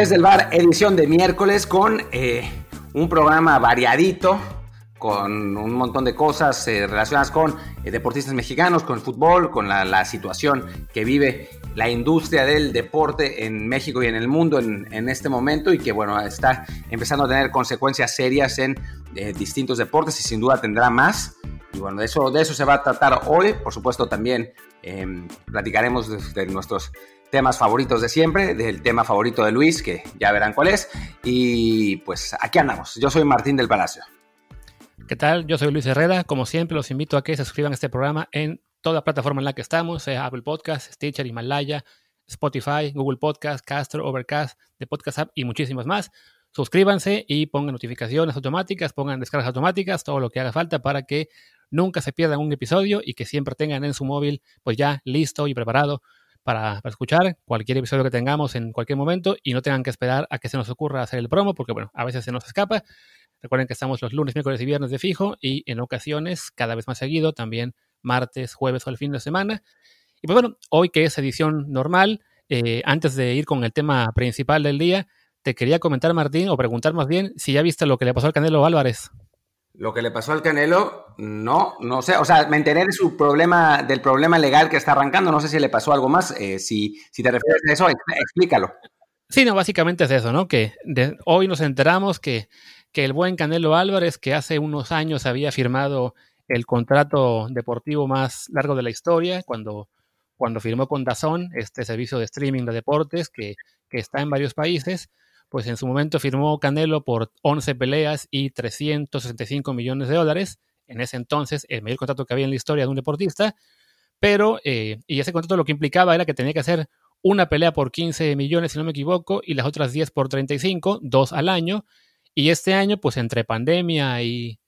Desde el bar, edición de miércoles con eh, un programa variadito, con un montón de cosas eh, relacionadas con eh, deportistas mexicanos, con el fútbol, con la, situación que vive la industria del deporte en México y en el mundo en, este momento y que bueno, está empezando a tener consecuencias serias en distintos deportes y sin duda tendrá más. Y bueno, de eso, de eso se va a tratar hoy. Por supuesto, también platicaremos de nuestros temas favoritos de siempre, del tema favorito de Luis, que ya verán cuál es. Y pues aquí andamos. Yo soy Martín del Palacio. ¿Qué tal? Yo soy Luis Herrera. Como siempre, los invito a que se suscriban a este programa en toda plataforma en la que estamos, sea Apple Podcast, Stitcher, Himalaya, Spotify, Google Podcast, Castro, Overcast, The Podcast App y muchísimas más. Suscríbanse y pongan notificaciones automáticas, pongan descargas automáticas, todo lo que haga falta para que nunca se pierdan un episodio y que siempre tengan en su móvil pues ya listo y preparado para, escuchar cualquier episodio que tengamos en cualquier momento y no tengan que esperar a que se nos ocurra hacer el promo, porque bueno, a veces se nos escapa. Recuerden que estamos los lunes, miércoles y viernes de fijo y en ocasiones, cada vez más seguido, también martes, jueves o el fin de semana. Y pues bueno, hoy que es edición normal, eh, antes de ir con el tema principal del día, te quería comentar, Martín, o preguntar más bien si ya viste lo que le pasó al Canelo Álvarez. Lo que le pasó al Canelo, no, no sé. O sea, me enteré de su problema, del problema legal que está arrancando. No sé si le pasó algo más. Eh, si, si te refieres a eso, explícalo. Sí, no, básicamente es eso, ¿no? Que hoy nos enteramos que, que el buen Canelo Álvarez, que hace unos años había firmado el contrato deportivo más largo de la historia, cuando, cuando firmó con Dazón, este servicio de streaming de deportes que, que está en varios países, pues en su momento firmó Canelo por 11 peleas y 365 millones de dólares. En ese entonces, el mayor contrato que había en la historia de un deportista. Pero, eh, y ese contrato lo que implicaba era que tenía que hacer una pelea por 15 millones, si no me equivoco, y las otras 10 por 35, dos al año. Y este año, pues entre pandemia y,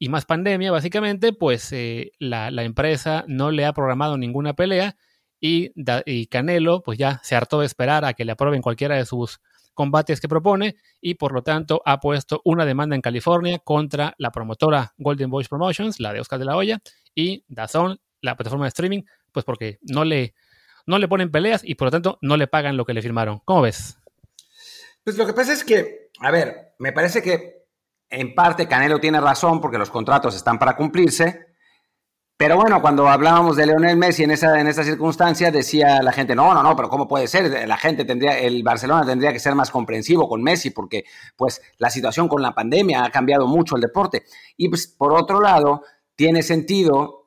y más pandemia, básicamente, pues eh, la, empresa no le ha programado ninguna pelea y, y Canelo, pues ya se hartó de esperar a que le aprueben cualquiera de sus combates que propone y por lo tanto ha puesto una demanda en California contra la promotora Golden Voice Promotions, la de Oscar de la Hoya, y Dazón, la plataforma de streaming, pues porque no le, no le ponen peleas y por lo tanto no le pagan lo que le firmaron. ¿Cómo ves? Pues lo que pasa es que, a ver, me parece que en parte Canelo tiene razón porque los contratos están para cumplirse, pero bueno, cuando hablábamos de Leonel Messi en esa, en circunstancia, decía la gente, no, no, no, pero ¿cómo puede ser? La gente tendría, el Barcelona tendría que ser más comprensivo con Messi porque pues la situación con la pandemia ha cambiado mucho el deporte. Y pues por otro lado, tiene sentido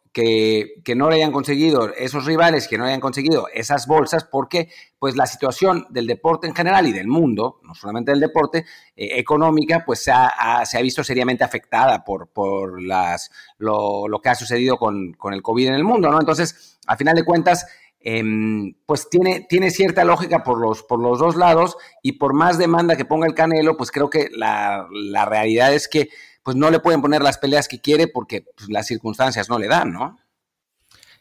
que, no le hayan conseguido esos rivales, que no hayan conseguido esas bolsas, porque pues la situación del deporte en general y del mundo, no solamente del deporte, eh, económica, pues se ha, se ha, visto seriamente afectada por, por las, lo, lo, que ha sucedido con, con, el COVID en el mundo, ¿no? Entonces, a final de cuentas, em, pues tiene, tiene cierta lógica por los, por los dos lados y por más demanda que ponga el Canelo, pues creo que la, la realidad es que pues no le pueden poner las peleas que quiere porque pues, las circunstancias no le dan, ¿no?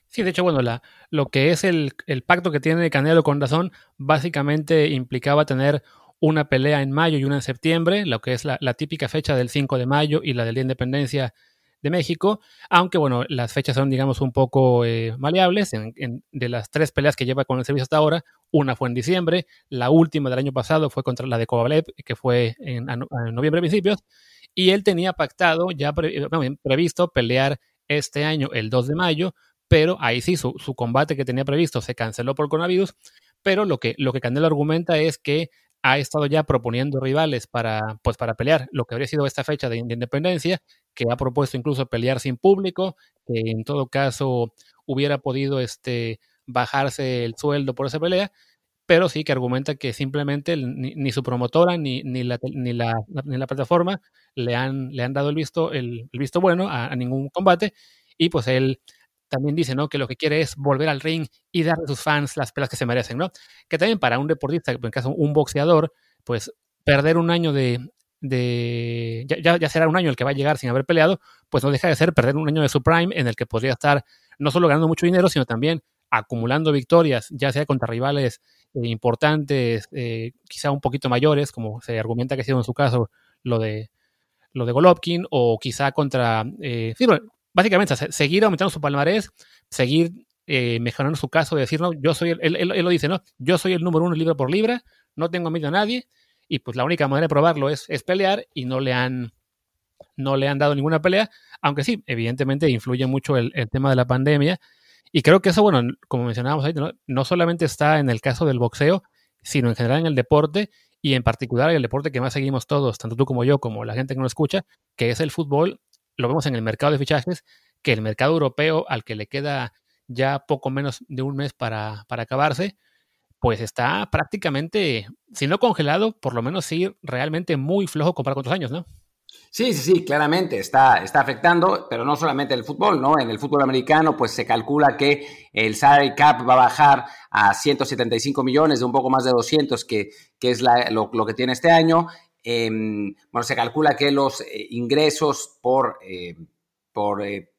Sí, de hecho, bueno, la, lo que es el, pacto que tiene Canelo con Razón básicamente implicaba tener una pelea en mayo y una en septiembre, lo que es la, típica fecha del 5 de mayo y la de Independencia de México, aunque bueno, las fechas son digamos un poco eh, maleables, de las tres peleas que lleva con el servicio hasta ahora, una fue en diciembre, la última del año pasado fue contra la de Kovalev, que fue en, en noviembre principios, y él tenía pactado, ya previsto pelear este año, el 2 de mayo, pero ahí sí, su, combate que tenía previsto se canceló por coronavirus, pero lo que, lo que Candelo argumenta es que ha estado ya proponiendo rivales para, pues para pelear lo que habría sido esta fecha de, independencia, que ha propuesto incluso pelear sin público, que en todo caso hubiera podido este, bajarse el sueldo por esa pelea, pero sí que argumenta que simplemente ni, su promotora ni, ni, la, ni, la, ni, la, plataforma le han, le han dado el visto, el, visto bueno a, ningún combate y pues él también dice, ¿no? Que lo que quiere es volver al ring y darle a sus fans las pelas que se merecen, ¿no? Que también para un deportista, en caso un boxeador, pues perder un año de, de ya, ya, será un año el que va a llegar sin haber peleado, pues no deja de ser perder un año de su prime en el que podría estar no solo ganando mucho dinero, sino también acumulando victorias, ya sea contra rivales importantes, eh, quizá un poquito mayores, como se argumenta que ha sido en su caso lo de, lo de Golovkin, o quizá contra... Eh, básicamente, seguir aumentando su palmarés, seguir mejorando su caso de decir, no, yo soy, el, él, lo dice, ¿no? Yo soy el número uno libra por libra, no tengo miedo a nadie, y pues la única manera de probarlo es, es pelear y no le han no le han dado ninguna pelea, aunque sí, evidentemente influye mucho el, tema de la pandemia. Y creo que eso, bueno, como mencionábamos ahí, no, solamente está en el caso del boxeo, sino en general en el deporte y en particular el deporte que más seguimos todos, tanto tú como yo, como la gente que nos escucha, que es el fútbol. Lo vemos en el mercado de fichajes, que el mercado europeo, al que le queda ya poco menos de un mes para, para acabarse, pues está prácticamente, si no congelado, por lo menos sí realmente muy flojo comparado con otros años, ¿no? Sí, sí, sí, claramente está, está afectando, pero no solamente el fútbol, ¿no? En el fútbol americano, pues se calcula que el salary cap va a bajar a 175 millones, de un poco más de 200, que, que es lo, que tiene este año. Em, bueno, se calcula que los eh, ingresos por, eh, por eh,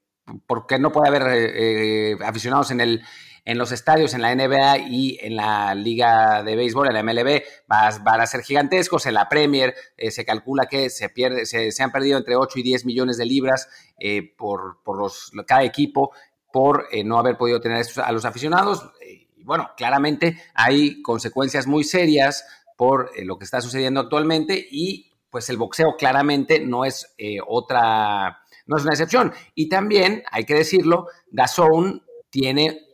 porque no puede haber aficionados en el, en los estadios, en la NBA y en la Liga de Béisbol, en la MLB, van a ser gigantescos. En la Premier eh, se calcula que se, pierde, se, han perdido entre 8 y 10 millones de libras eh, por, por los, cada equipo por eh, no haber podido tener a los aficionados. Y bueno, claramente hay consecuencias muy serias por lo que está sucediendo actualmente y pues el boxeo claramente no es otra, no es una excepción. Y también, hay que decirlo, DAZN tiene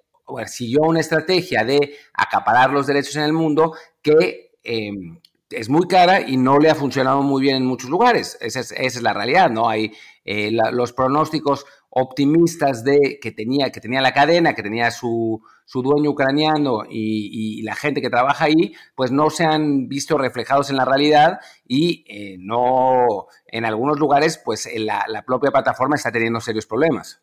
siguió una estrategia de acaparar los derechos en el mundo que em, es muy cara y no le ha funcionado muy bien en muchos lugares. Esa es, la realidad, ¿no? Hay eh, los pronósticos optimistas de que tenía, que tenía la cadena, que tenía su, dueño ucraniano y, la gente que trabaja ahí, pues no se han visto reflejados en la realidad y eh, no, en algunos lugares, pues la, la propia plataforma está teniendo serios problemas.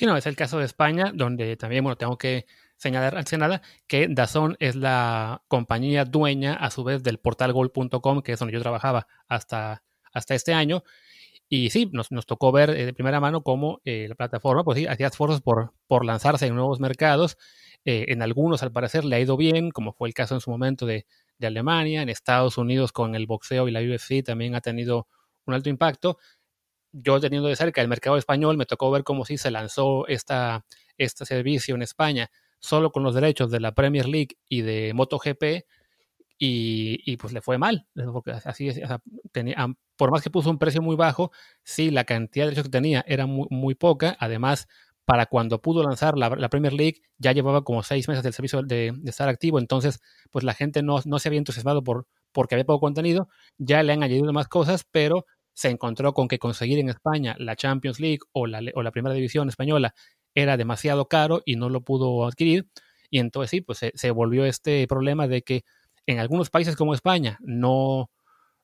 Sí, no, es el caso de España, donde también, bueno, tengo que señalar antes de nada que Dazón es la compañía dueña, a su vez, del portal gol.com, que es donde yo trabajaba hasta, hasta este año. Y sí, nos, nos tocó ver eh, de primera mano cómo eh, la plataforma, pues sí, hacía esfuerzos por, por lanzarse en nuevos mercados. Eh, en algunos, al parecer, le ha ido bien, como fue el caso en su momento de, de Alemania. En Estados Unidos, con el boxeo y la UFC, también ha tenido un alto impacto yo teniendo de cerca el mercado español, me tocó ver cómo sí se lanzó esta, este servicio en España solo con los derechos de la Premier League y de MotoGP y, y pues le fue mal. Porque así tenía, por más que puso un precio muy bajo, sí, la cantidad de derechos que tenía era muy, muy poca. Además, para cuando pudo lanzar la, la, Premier League, ya llevaba como seis meses del servicio de, de, estar activo. Entonces, pues la gente no, no se había entusiasmado por, porque había poco contenido. Ya le han añadido más cosas, pero se encontró con que conseguir en España la Champions League o la, o la primera división española era demasiado caro y no lo pudo adquirir. Y entonces sí, pues se, volvió este problema de que en algunos países como España no,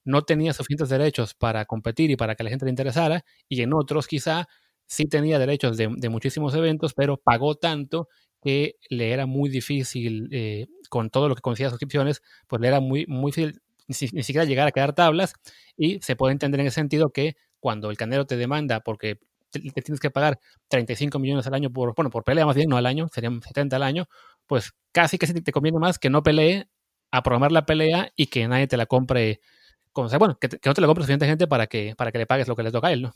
no tenía suficientes derechos para competir y para que la gente le interesara, y en otros quizá sí tenía derechos de, muchísimos eventos, pero pagó tanto que le era muy difícil, eh, con todo lo que conocía suscripciones, pues le era muy, muy difícil ni, siquiera llegar a quedar tablas y se puede entender en ese sentido que cuando el canero te demanda porque te, tienes que pagar 35 millones al año por, bueno, por pelea más bien, no al año, serían 70 al año, pues casi que te conviene más que no pelee, a programar la pelea y que nadie te la compre, como sea, bueno, que, no te la compre suficiente gente para que, para que le pagues lo que le toca a él, ¿no?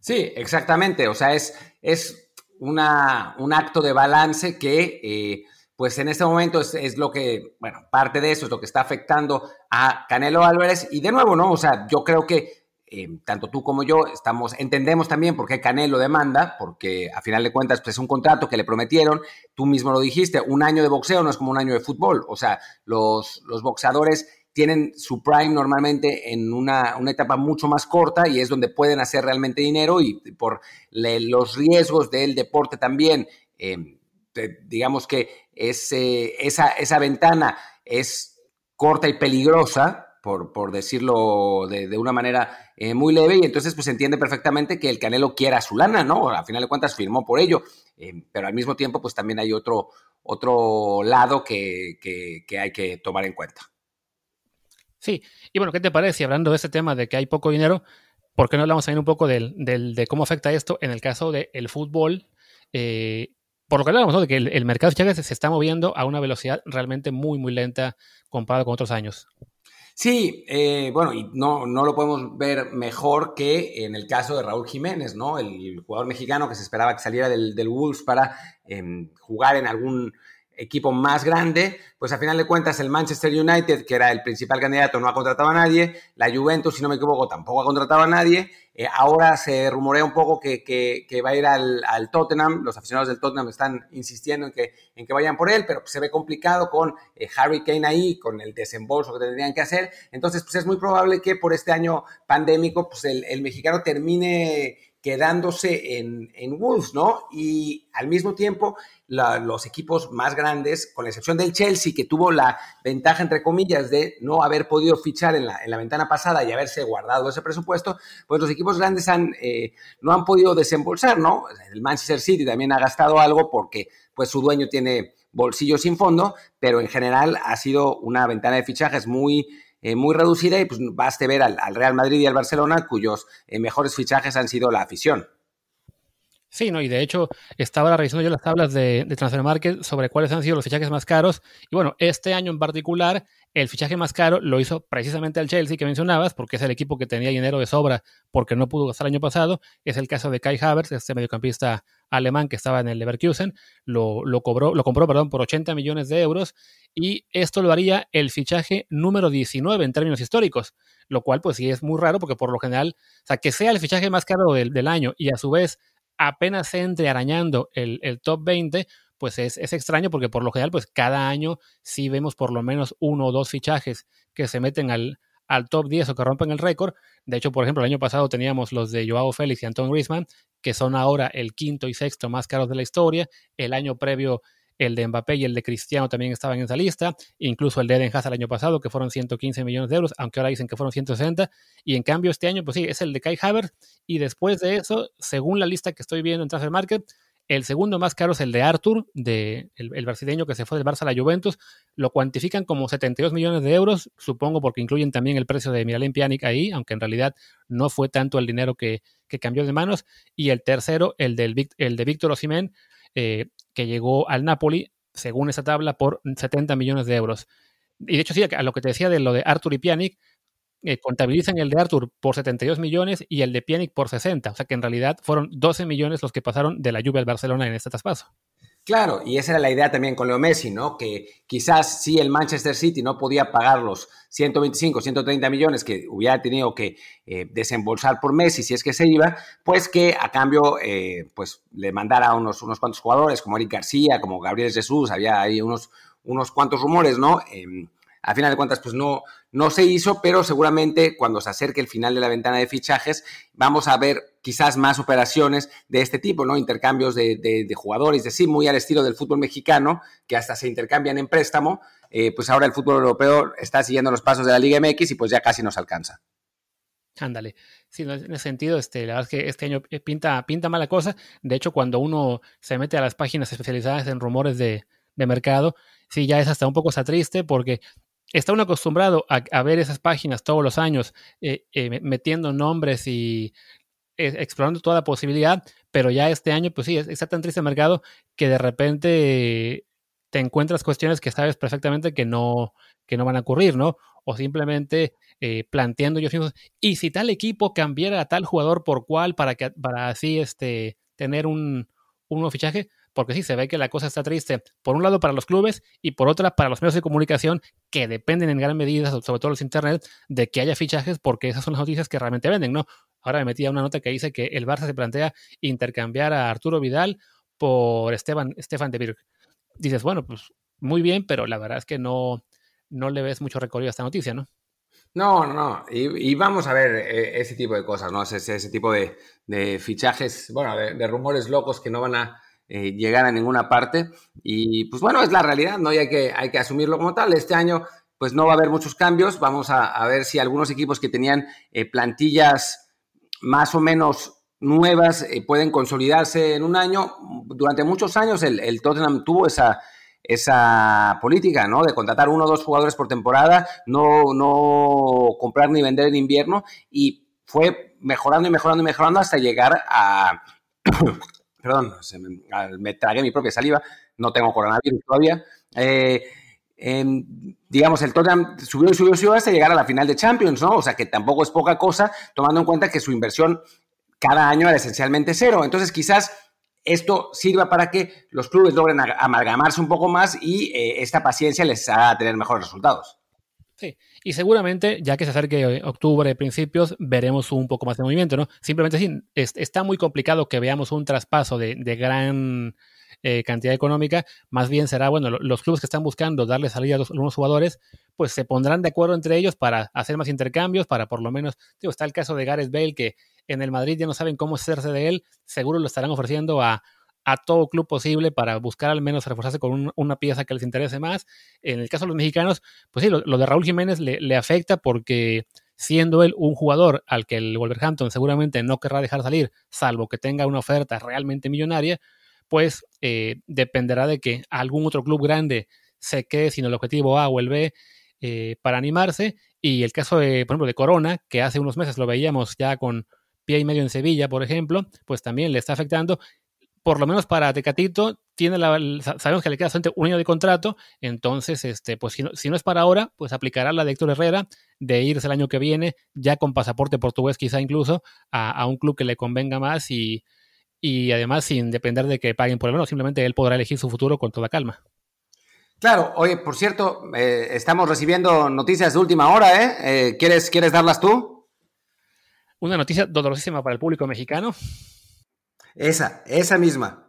Sí, exactamente, o sea, es, es una, un acto de balance que... Eh, pues en este momento es, lo que, bueno, parte de eso es lo que está afectando a Canelo Álvarez. Y de nuevo, ¿no? O sea, yo creo que eh, tanto tú como yo estamos, entendemos también por qué Canelo demanda, porque a final de cuentas pues, es un contrato que le prometieron, tú mismo lo dijiste, un año de boxeo no es como un año de fútbol, o sea, los, los boxeadores tienen su prime normalmente en una, etapa mucho más corta y es donde pueden hacer realmente dinero y por los riesgos del deporte también. Eh, digamos que esa, esa ventana es corta y peligrosa, por, por decirlo de, una manera eh, muy leve, y entonces pues entiende perfectamente que el Canelo quiera su lana, ¿no? A final de cuentas firmó por ello, eh, pero al mismo tiempo pues también hay otro, otro lado que, hay que tomar en cuenta. Sí, y bueno, ¿qué te parece? Hablando de ese tema de que hay poco dinero, ¿por qué no hablamos también un poco del, de cómo afecta esto en el caso del fútbol? Eh, por lo que hablamos, ¿no? de que el, mercado de fichajes se está moviendo a una velocidad realmente muy, muy lenta comparado con otros años. Sí, eh, bueno, y no, no lo podemos ver mejor que en el caso de Raúl Jiménez, ¿no? El, jugador mexicano que se esperaba que saliera del, Wolves para em, jugar en algún equipo más grande, pues a final de cuentas el Manchester United, que era el principal candidato, no ha contratado a nadie, la Juventus, si no me equivoco, tampoco ha contratado a nadie, eh, ahora se rumorea un poco que, que, va a ir al, al, Tottenham, los aficionados del Tottenham están insistiendo en que, en que vayan por él, pero se ve complicado con eh, Harry Kane ahí, con el desembolso que tendrían que hacer, entonces pues es muy probable que por este año pandémico, pues el, el mexicano termine quedándose en, en Wolves, ¿no? Y al mismo tiempo, los equipos más grandes, con la excepción del Chelsea, que tuvo la ventaja, entre comillas, de no haber podido fichar en la, en la ventana pasada y haberse guardado ese presupuesto, pues los equipos grandes eh, no han podido desembolsar, ¿no? El Manchester City también ha gastado algo porque pues su dueño tiene bolsillo sin fondo, pero en general ha sido una ventana de fichajes muy eh, muy reducida y pues baste ver al, Real Madrid y al Barcelona cuyos eh, mejores fichajes han sido la afición. Sí, no, y de hecho estaba revisando yo las tablas de, de Transfer Market sobre cuáles han sido los fichajes más caros. Y bueno, este año en particular, el fichaje más caro lo hizo precisamente el Chelsea que mencionabas, porque es el equipo que tenía dinero de sobra porque no pudo gastar el año pasado. Es el caso de Kai Havertz, este mediocampista alemán que estaba en el Leverkusen. Lo, lo, cobró, lo compró perdón, por 80 millones de euros y esto lo haría el fichaje número 19 en términos históricos, lo cual pues sí es muy raro porque por lo general, o sea, que sea el fichaje más caro del, del año y a su vez apenas entre arañando el, el top 20, pues es, es, extraño porque por lo general, pues cada año sí vemos por lo menos uno o dos fichajes que se meten al, al top 10 o que rompen el récord. De hecho, por ejemplo, el año pasado teníamos los de Joao Félix y Anton Griezmann, que son ahora el quinto y sexto más caros de la historia. El año previo el de Mbappé y el de Cristiano también estaban en esa lista, incluso el de Eden Hazard el año pasado, que fueron 115 millones de euros, aunque ahora dicen que fueron 160, y en cambio este año, pues sí, es el de Kai Havertz, y después de eso, según la lista que estoy viendo en Transfer Market, el segundo más caro es el de Arthur, el, brasileño que se fue del Barça a la Juventus. Lo cuantifican como 72 millones de euros, supongo porque incluyen también el precio de Miralem Pjanic ahí, aunque en realidad no fue tanto el dinero que, cambió de manos. Y el tercero, el de Víctor Osimén, eh, que llegó al Napoli, según esa tabla, por 70 millones de euros. Y de hecho, sí, a lo que te decía de lo de Arthur y Pjanic, eh, contabilizan el de Arthur por 72 millones y el de Pjanic por 60. O sea que en realidad fueron 12 millones los que pasaron de la lluvia al Barcelona en este traspaso. Claro, y esa era la idea también con Leo Messi, ¿no? Que quizás si el Manchester City no podía pagar los 125, 130 millones que hubiera tenido que eh, desembolsar por Messi si es que se iba, pues que a cambio eh, pues le mandara unos, unos cuantos jugadores como Eric García, como Gabriel Jesús, había ahí unos, unos cuantos rumores, ¿no? Em, a final de cuentas, pues no, no se hizo, pero seguramente cuando se acerque el final de la ventana de fichajes, vamos a ver quizás más operaciones de este tipo, ¿no? Intercambios de, jugadores, de sí, muy al estilo del fútbol mexicano, que hasta se intercambian en préstamo. Eh, pues ahora el fútbol europeo está siguiendo los pasos de la Liga MX y pues ya casi nos alcanza. Ándale. Sí, en ese sentido, este, la verdad es que este año pinta, pinta mala cosa. De hecho, cuando uno se mete a las páginas especializadas en rumores de, de mercado, sí, ya es hasta un poco triste porque está uno acostumbrado a, ver esas páginas todos los años, eh, eh, metiendo nombres y eh, explorando toda la posibilidad, pero ya este año, pues sí, está tan triste el mercado que de repente te encuentras cuestiones que sabes perfectamente que no, que no van a ocurrir, ¿no? O simplemente planteando yo mismos, y si tal equipo cambiara a tal jugador por cual para que para así este tener un, un nuevo fichaje, porque sí, se ve que la cosa está triste, por un lado para los clubes y por otra para los medios de comunicación que dependen en gran medida, sobre todo los internet, de que haya fichajes porque esas son las noticias que realmente venden, ¿no? Ahora me metí a una nota que dice que el Barça se plantea intercambiar a Arturo Vidal por Esteban, Estefan de Birk. Dices, bueno, pues muy bien, pero la verdad es que no, no le ves mucho recorrido a esta noticia, ¿no? No, no, y, vamos a ver eh, ese tipo de cosas, ¿no? Ese, ese tipo de, fichajes, bueno, de, rumores locos que no van a eh, llegar a ninguna parte. Y pues bueno, es la realidad, ¿no? Y hay que, hay que asumirlo como tal. Este año pues no va a haber muchos cambios. Vamos a, ver si algunos equipos que tenían eh, plantillas más o menos nuevas eh, pueden consolidarse en un año. Durante muchos años el, el, Tottenham tuvo esa, esa política, ¿no? De contratar uno o dos jugadores por temporada, no, no comprar ni vender en invierno y fue mejorando y mejorando y mejorando hasta llegar a perdón, me, tragué mi propia saliva, no tengo coronavirus todavía. Eh, digamos, el Tottenham subió y subió y subió hasta llegar a la final de Champions, ¿no? O sea que tampoco es poca cosa, tomando en cuenta que su inversión cada año era esencialmente cero. Entonces, quizás esto sirva para que los clubes logren amalgamarse un poco más y eh, esta paciencia les haga tener mejores resultados. Sí, y seguramente, ya que se acerque octubre, principios, veremos un poco más de movimiento, ¿no? Simplemente sí, está muy complicado que veamos un traspaso de, gran eh, cantidad económica, más bien será, bueno, los clubes que están buscando darle salida a los, algunos jugadores, pues se pondrán de acuerdo entre ellos para hacer más intercambios, para por lo menos, digo, está el caso de Gareth Bale, que en el Madrid ya no saben cómo hacerse de él, seguro lo estarán ofreciendo a, a todo club posible para buscar al menos reforzarse con una pieza que les interese más. En el caso de los mexicanos, pues sí, lo, de Raúl Jiménez le, afecta porque siendo él un jugador al que el Wolverhampton seguramente no querrá dejar salir, salvo que tenga una oferta realmente millonaria, pues eh, dependerá de que algún otro club grande se quede sin el objetivo A o el B eh, para animarse. Y el caso, de, por ejemplo, de Corona, que hace unos meses lo veíamos ya con pie y medio en Sevilla, por ejemplo, pues también le está afectando por lo menos para Tecatito, tiene la, sabemos que le queda solamente un año de contrato, entonces, este, pues si no, es para ahora, pues aplicará la de Héctor Herrera de irse el año que viene, ya con pasaporte portugués quizá incluso, a, un club que le convenga más y, y además sin depender de que paguen por el menos, simplemente él podrá elegir su futuro con toda calma. Claro, oye, por cierto, eh, estamos recibiendo noticias de última hora, ¿eh? ¿eh? ¿quieres, ¿Quieres darlas tú? Una noticia dolorosísima para el público mexicano. Esa, esa misma.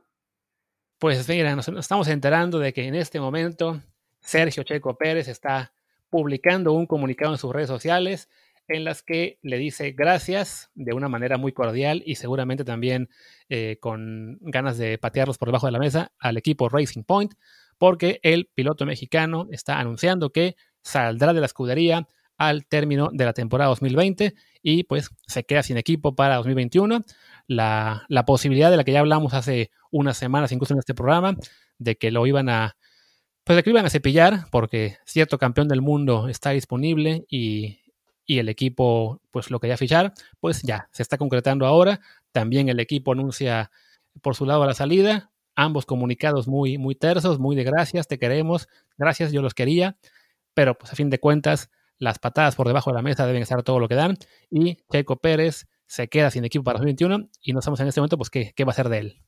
Pues mira, nos, estamos enterando de que en este momento Sergio Checo Pérez está publicando un comunicado en sus redes sociales en las que le dice gracias de una manera muy cordial y seguramente también eh, con ganas de patearlos por debajo de la mesa al equipo Racing Point, porque el piloto mexicano está anunciando que saldrá de la escudería al término de la temporada 2020 y pues se queda sin equipo para 2021 la, posibilidad de la que ya hablamos hace unas semanas, incluso en este programa, de que lo iban a, pues de que lo iban a cepillar, porque cierto campeón del mundo está disponible y, el equipo, pues lo quería fichar, pues ya, se está concretando ahora. También el equipo anuncia por su lado la salida, ambos comunicados muy, muy tersos, muy de gracias, te queremos, gracias, yo los quería, pero pues a fin de cuentas, las patadas por debajo de la mesa deben estar todo lo que dan y Checo Pérez se queda sin equipo para 2021 y no sabemos en este momento pues qué, qué va a ser de él.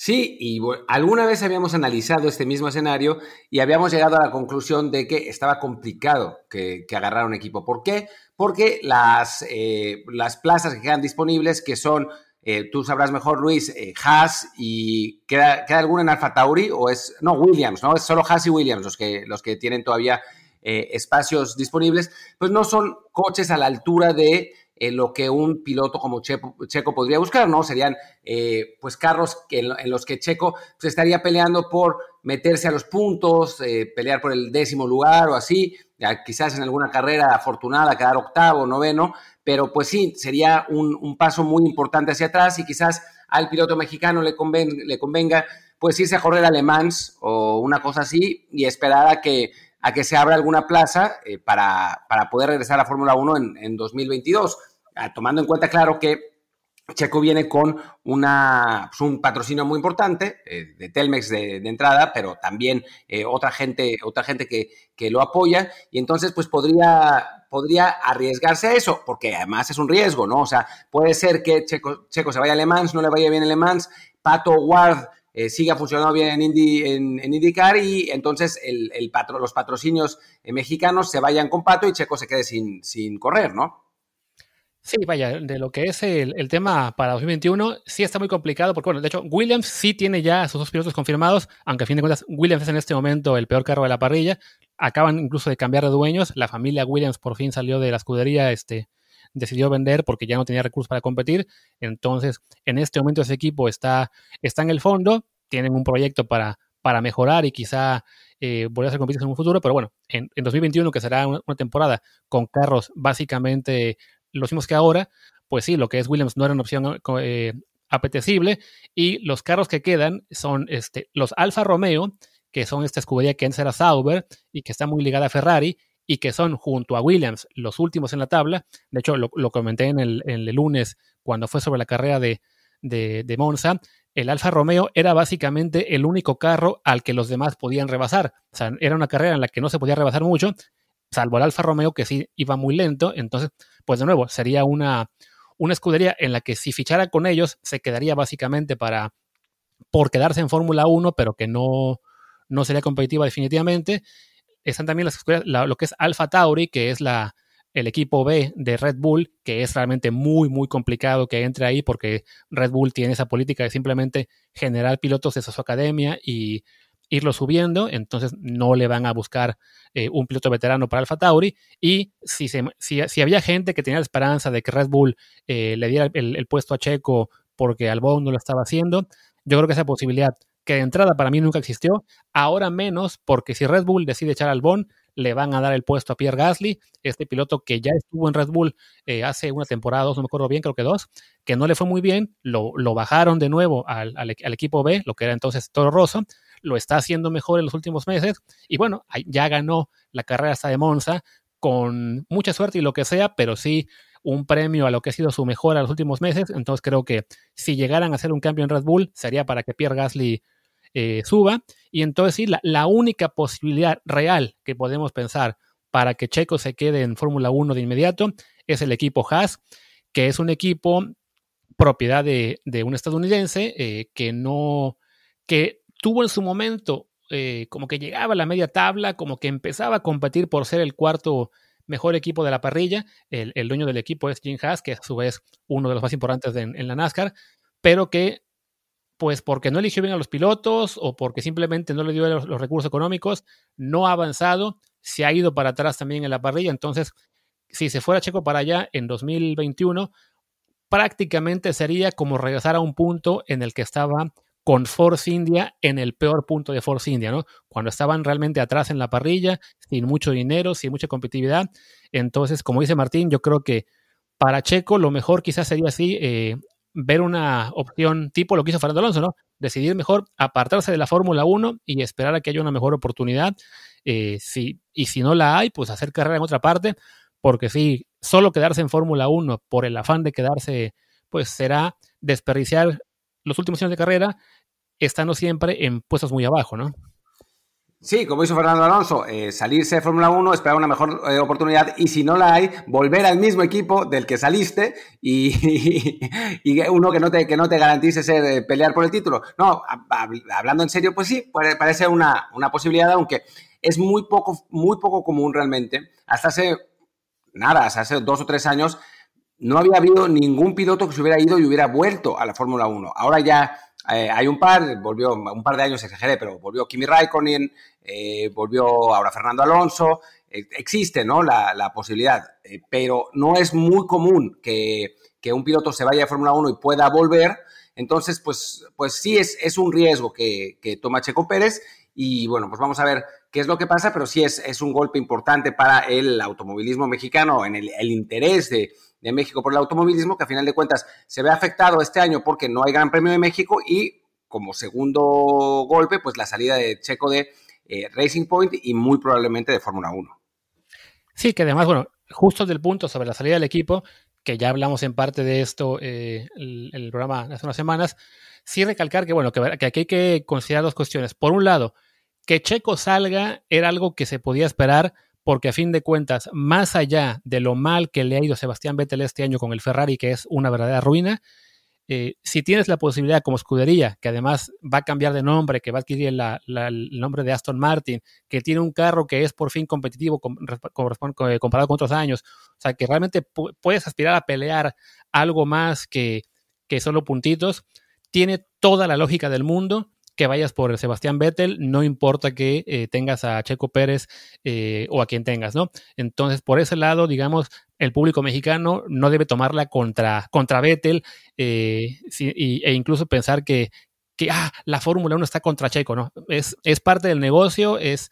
Sí, y alguna vez habíamos analizado este mismo escenario y habíamos llegado a la conclusión de que estaba complicado que, que agarrar un equipo. ¿Por qué? Porque las, eh, las plazas que quedan disponibles, que son, eh, tú sabrás mejor, Luis, eh, Haas y ¿queda, ¿queda alguna en Alfa Tauri o es, no, Williams, ¿no? Es solo Haas y Williams los que, los que tienen todavía espacios disponibles, pues no son coches a la altura de lo que un piloto como Checo, podría buscar, ¿no? Serían eh, pues carros en, los que Checo pues, estaría peleando por meterse a los puntos, eh, pelear por el décimo lugar o así, quizás en alguna carrera afortunada quedar octavo, noveno, pero pues sí, sería un, paso muy importante hacia atrás y quizás al piloto mexicano le, le convenga pues irse a correr a Le Mans o una cosa así y esperar a que a que se abra alguna plaza eh, para, poder regresar a Fórmula 1 en, en 2022. Ah, tomando en cuenta, claro, que Checo viene con una, pues, un patrocinio muy importante eh, de Telmex de, entrada, pero también eh, otra gente, otra gente que, que, lo apoya y entonces pues podría, podría arriesgarse a eso, porque además es un riesgo, ¿no? O sea, puede ser que Checo, Checo se vaya a Le Mans, no le vaya bien en Le Mans, Pato Ward eh, siga funcionando bien en, Indy, en, IndyCar y entonces el, el patro, los patrocinios eh, mexicanos se vayan con Pato y Checo se quede sin, correr, ¿no? Sí, vaya, de lo que es el, tema para 2021, sí está muy complicado, porque bueno, de hecho, Williams sí tiene ya sus dos pilotos confirmados, aunque a fin de cuentas, Williams es en este momento el peor carro de la parrilla. Acaban incluso de cambiar de dueños. La familia Williams por fin salió de la escudería, este, decidió vender porque ya no tenía recursos para competir. Entonces, en este momento ese equipo está, está en el fondo, tienen un proyecto para, para mejorar y quizá eh, volver a ser competitivos en un futuro, pero bueno, en, 2021, que será una, temporada con carros básicamente los mismos que ahora, pues sí, lo que es Williams no era una opción eh, apetecible y los carros que quedan son este, los Alfa Romeo, que son esta escudería que antes era Sauber y que está muy ligada a Ferrari, y que son junto a Williams los últimos en la tabla. De hecho, lo, comenté en el, lunes cuando fue sobre la carrera de, de, Monza. El Alfa Romeo era básicamente el único carro al que los demás podían rebasar. O sea, era una carrera en la que no se podía rebasar mucho, salvo el Alfa Romeo que sí iba muy lento. Entonces, pues de nuevo, sería una, una escudería en la que si fichara con ellos se quedaría básicamente para, por quedarse en Fórmula 1, pero que no, no sería competitiva definitivamente. Están también las lo que es Alpha Tauri, que es la, el equipo B de Red Bull, que es realmente muy, muy complicado que entre ahí porque Red Bull tiene esa política de simplemente generar pilotos de su academia y irlo subiendo, entonces no le van a buscar eh, un piloto veterano para Alfa Tauri. Y si, se, si, había gente que tenía la esperanza de que Red Bull eh, le diera el, puesto a Checo porque Albon no lo estaba haciendo, yo creo que esa posibilidad, que de entrada para mí nunca existió, ahora menos, porque si Red Bull decide echar a Albon, le van a dar el puesto a Pierre Gasly, este piloto que ya estuvo en Red Bull eh, hace una temporada, dos, no me acuerdo bien, creo que dos, que no le fue muy bien, lo, lo bajaron de nuevo al, al, equipo B, lo que era entonces Toro Rosso, lo está haciendo mejor en los últimos meses y bueno, ya ganó la carrera hasta de Monza con mucha suerte y lo que sea, pero sí un premio a lo que ha sido su mejor en los últimos meses. Entonces creo que si llegaran a hacer un cambio en Red Bull, sería para que Pierre Gasly eh, suba. Y entonces sí, la, la, única posibilidad real que podemos pensar para que Checo se quede en Fórmula 1 de inmediato es el equipo Haas, que es un equipo propiedad de, de un estadounidense eh, que no, que tuvo en su momento eh, como que llegaba a la media tabla, como que empezaba a competir por ser el cuarto mejor equipo de la parrilla. El, dueño del equipo es Jim Haas, que a su vez uno de los más importantes en la NASCAR, pero que pues porque no eligió bien a los pilotos o porque simplemente no le dio los, recursos económicos, no ha avanzado, se ha ido para atrás también en la parrilla. Entonces, si se fuera Checo para allá en 2021, prácticamente sería como regresar a un punto en el que estaba con Force India en el peor punto de Force India, ¿no? Cuando estaban realmente atrás en la parrilla, sin mucho dinero, sin mucha competitividad. Entonces, como dice Martín, yo creo que para Checo lo mejor quizás sería así, eh, ver una opción tipo lo que hizo Fernando Alonso, ¿no? Decidir mejor apartarse de la Fórmula 1 y esperar a que haya una mejor oportunidad. Eh, si, y si no la hay, pues hacer carrera en otra parte, porque si solo quedarse en Fórmula 1 por el afán de quedarse, pues será desperdiciar los últimos años de carrera estando siempre en puestos muy abajo, ¿no? Sí, como hizo Fernando Alonso, eh, salirse de Fórmula 1, esperar una mejor eh, oportunidad y si no la hay, volver al mismo equipo del que saliste y, uno que no te, que no te garantice ser, eh, pelear por el título. No, hablando en serio, pues sí, parece una, una posibilidad, aunque es muy poco, muy poco común realmente. Hasta hace, nada, hasta hace dos o tres años, no había habido ningún piloto que se hubiera ido y hubiera vuelto a la Fórmula 1. Ahora ya eh, hay un par, volvió un par de años, exageré, pero volvió Kimi Raikkonen, eh, volvió ahora Fernando Alonso. Eh, existe, ¿no? La, posibilidad, pero no es muy común que, un piloto se vaya a Fórmula 1 y pueda volver. Entonces, pues, pues sí es, es un riesgo que, toma Checo Pérez. Y bueno, pues vamos a ver qué es lo que pasa, pero sí es, es un golpe importante para el automovilismo mexicano en el, el interés de, de México por el automovilismo, que a final de cuentas se ve afectado este año porque no hay Gran Premio de México y como segundo golpe, pues la salida de Checo de eh, Racing Point y muy probablemente de Fórmula 1. Sí, que además, bueno, justo del punto sobre la salida del equipo, que ya hablamos en parte de esto eh, el, programa hace unas semanas, sí recalcar que, bueno, que, que aquí hay que considerar dos cuestiones. Por un lado, que Checo salga era algo que se podía esperar porque a fin de cuentas, más allá de lo mal que le ha ido Sebastián Vettel este año con el Ferrari, que es una verdadera ruina, eh, si tienes la posibilidad como escudería, que además va a cambiar de nombre, que va a adquirir el nombre de Aston Martin, que tiene un carro que es por fin competitivo eh, comparado con otros años, o sea, que realmente puedes aspirar a pelear algo más que solo puntitos, tiene toda la lógica del mundo que vayas por Sebastián Vettel, no importa que eh, tengas a Checo Pérez eh, o a quien tengas, ¿no? Entonces, por ese lado, digamos, el público mexicano no debe tomarla contra, contra Vettel eh, e incluso pensar que, que ah, la Fórmula 1 está contra Checo, ¿no? Es, es parte del negocio, es,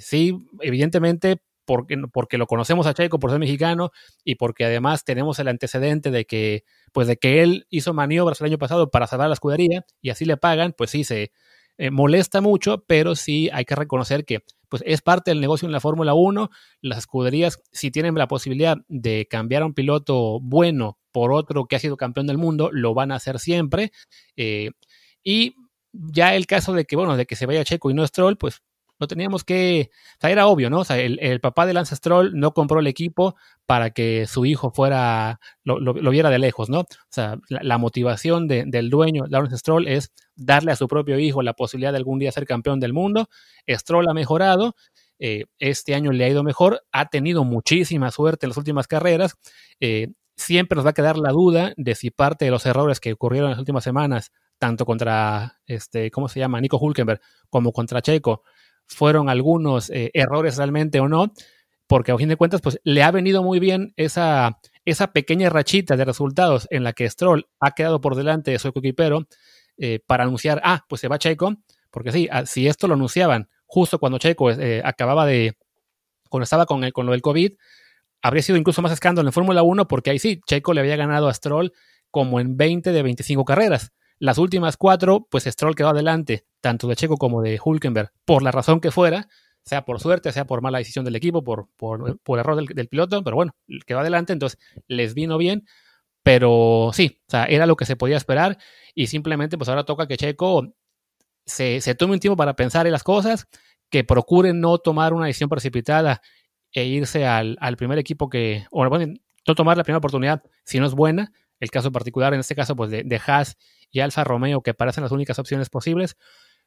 sí, evidentemente porque, porque lo conocemos a Checo por ser mexicano y porque además tenemos el antecedente de que, pues de que él hizo maniobras el año pasado para salvar la escudería y así le pagan, pues sí se eh, molesta mucho, pero sí hay que reconocer que pues es parte del negocio en la Fórmula 1. Las escuderías, si tienen la posibilidad de cambiar a un piloto bueno por otro que ha sido campeón del mundo, lo van a hacer siempre. Eh, y ya el caso de que, bueno, de que se vaya Checo y no Stroll, pues lo teníamos que, o sea, era obvio, ¿no? O sea, el, papá de Lance Stroll no compró el equipo para que su hijo fuera, lo, viera de lejos, ¿no? O sea, la, motivación del dueño, Lance Stroll, es darle a su propio hijo la posibilidad de algún día ser campeón del mundo. Stroll ha mejorado, eh, este año le ha ido mejor, ha tenido muchísima suerte en las últimas carreras. Eh, siempre nos va a quedar la duda de si parte de los errores que ocurrieron en las últimas semanas, tanto contra, este, ¿cómo se llama? Nico Hulkenberg, como contra Checo, fueron algunos eh, errores realmente o no, porque a fin de cuentas, pues le ha venido muy bien esa, esa pequeña rachita de resultados en la que Stroll ha quedado por delante de su equipero eh, para anunciar, ah, pues se va Checo, porque sí, ah, si esto lo anunciaban justo cuando Checo eh, acababa de, cuando estaba con, el, con lo del COVID, habría sido incluso más escándalo en Fórmula 1 porque ahí sí, Checo le había ganado a Stroll como en 20 de 25 carreras. Las últimas cuatro, pues Stroll quedó adelante, tanto de Checo como de Hulkenberg, por la razón que fuera, sea por suerte, sea por mala decisión del equipo, por, por, error del, piloto, pero bueno, quedó adelante, entonces les vino bien, pero sí, o sea, era lo que se podía esperar y simplemente pues ahora toca que Checo se, se tome un tiempo para pensar en las cosas, que procure no tomar una decisión precipitada e irse al, primer equipo que, o bueno, no tomar la primera oportunidad si no es buena, el caso particular en este caso pues de, de Haas y Alfa Romeo que parecen las únicas opciones posibles,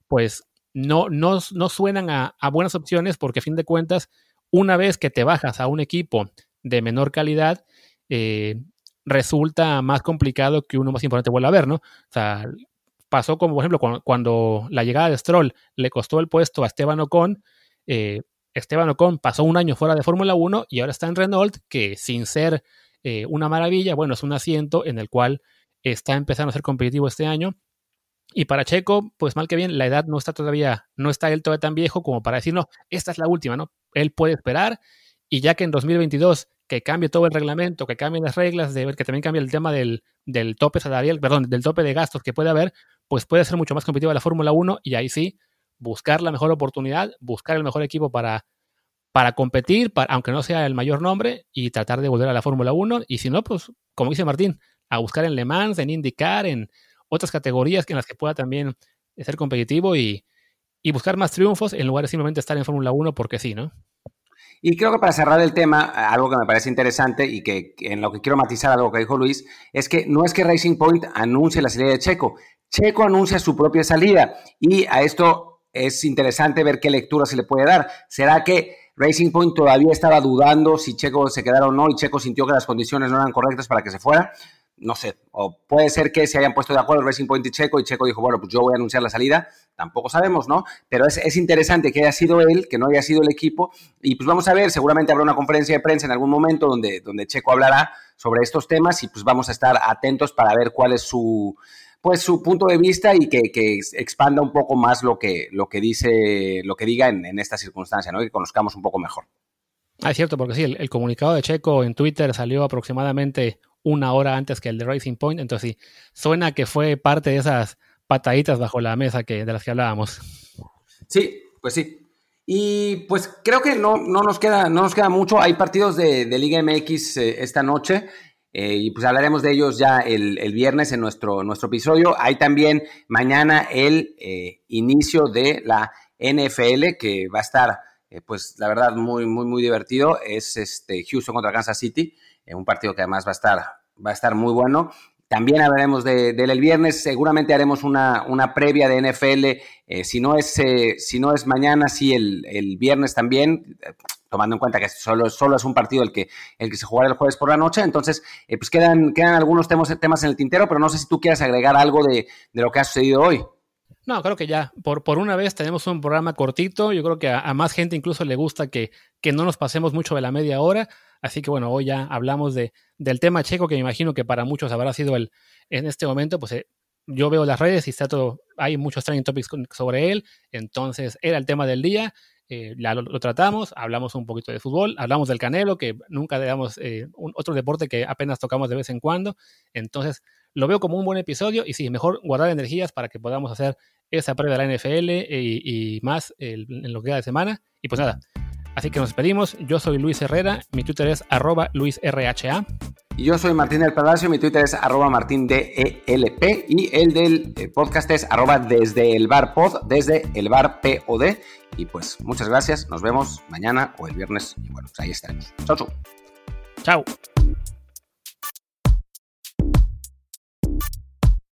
pues no, no, no suenan a, buenas opciones porque a fin de cuentas, una vez que te bajas a un equipo de menor calidad, eh, resulta más complicado que uno más importante vuelva a ver, ¿no? O sea, pasó como, por ejemplo, cuando, la llegada de Stroll le costó el puesto a Esteban Ocon, eh, Esteban Ocon pasó un año fuera de Fórmula 1 y ahora está en Renault, que sin ser eh, una maravilla, bueno, es un asiento en el cual está empezando a ser competitivo este año. Y para Checo, pues mal que bien, la edad no está todavía, no está él todavía tan viejo como para decir, no, esta es la última, ¿no? Él puede esperar y ya que en 2022 que cambie todo el reglamento, que cambien las reglas, de ver que también cambie el tema del, del tope perdón, del tope de gastos que puede haber, pues puede ser mucho más competitiva la Fórmula 1 y ahí sí, buscar la mejor oportunidad, buscar el mejor equipo para, para competir, para, aunque no sea el mayor nombre, y tratar de volver a la Fórmula 1. Y si no, pues, como dice Martín, a buscar en Le Mans, en IndyCar, en otras categorías en las que pueda también ser competitivo y, y buscar más triunfos en lugar de simplemente estar en Fórmula 1 porque sí, ¿no? Y creo que para cerrar el tema, algo que me parece interesante y que en lo que quiero matizar algo que dijo Luis, es que no es que Racing Point anuncie la salida de Checo, Checo anuncia su propia salida y a esto es interesante ver qué lectura se le puede dar. ¿Será que Racing Point todavía estaba dudando si Checo se quedara o no y Checo sintió que las condiciones no eran correctas para que se fuera? No sé, o puede ser que se hayan puesto de acuerdo Racing Point y Checo y Checo dijo, bueno, pues yo voy a anunciar la salida, tampoco sabemos, ¿no? Pero es, es interesante que haya sido él, que no haya sido el equipo y pues vamos a ver, seguramente habrá una conferencia de prensa en algún momento donde, donde Checo hablará sobre estos temas y pues vamos a estar atentos para ver cuál es su pues su punto de vista y que, expanda un poco más lo que, lo que dice, lo que diga en, esta circunstancia, ¿no? Que conozcamos un poco mejor. Ah, es cierto, porque sí, el, comunicado de Checo en Twitter salió aproximadamente una hora antes que el de Racing Point, entonces sí, suena que fue parte de esas pataditas bajo la mesa que, de las que hablábamos. Sí, pues sí. Y pues creo que no, no, nos, queda, no nos queda mucho. Hay partidos de, Liga MX eh, esta noche. Eh, y pues hablaremos de ellos ya el, viernes en nuestro, nuestro episodio. Hay también mañana el eh, inicio de la NFL que va a estar, eh, pues la verdad, muy, muy, muy divertido. Es este Houston contra Kansas City, un partido que además va a estar, va a estar muy bueno. También hablaremos de, el viernes. Seguramente haremos una, una previa de NFL. Si, no es, si no es mañana, sí el, el, viernes también, tomando en cuenta que solo, solo es un partido el que, el que se jugará el jueves por la noche. Entonces, eh, pues quedan, quedan algunos temas, temas en el tintero, pero no sé si tú quieres agregar algo de, de lo que ha sucedido hoy. No, creo que ya, por, por una vez tenemos un programa cortito. Yo creo que a, más gente incluso le gusta que, que, no nos pasemos mucho de la media hora. Así que bueno, hoy ya hablamos de, del tema checo, que me imagino que para muchos habrá sido el, en este momento, pues eh, yo veo las redes y está todo, hay muchos trending topics sobre él. Entonces era el tema del día. Eh, lo, tratamos, hablamos un poquito de fútbol, hablamos del canelo, que nunca damos eh, otro deporte que apenas tocamos de vez en cuando. Entonces, lo veo como un buen episodio y sí, mejor guardar energías para que podamos hacer esa previa de la NFL y, más en lo que queda de semana. Y pues nada, Así que nos despedimos. Yo soy Luis Herrera, mi Twitter es arroba luisrha. Y yo soy Martín del Palacio, mi Twitter es arroba martindelp y el del eh, podcast es arroba desde el bar pod, desde el bar pod. Y pues muchas gracias, nos vemos mañana o el viernes y bueno, pues ahí estaremos. Chau, chau. Chao.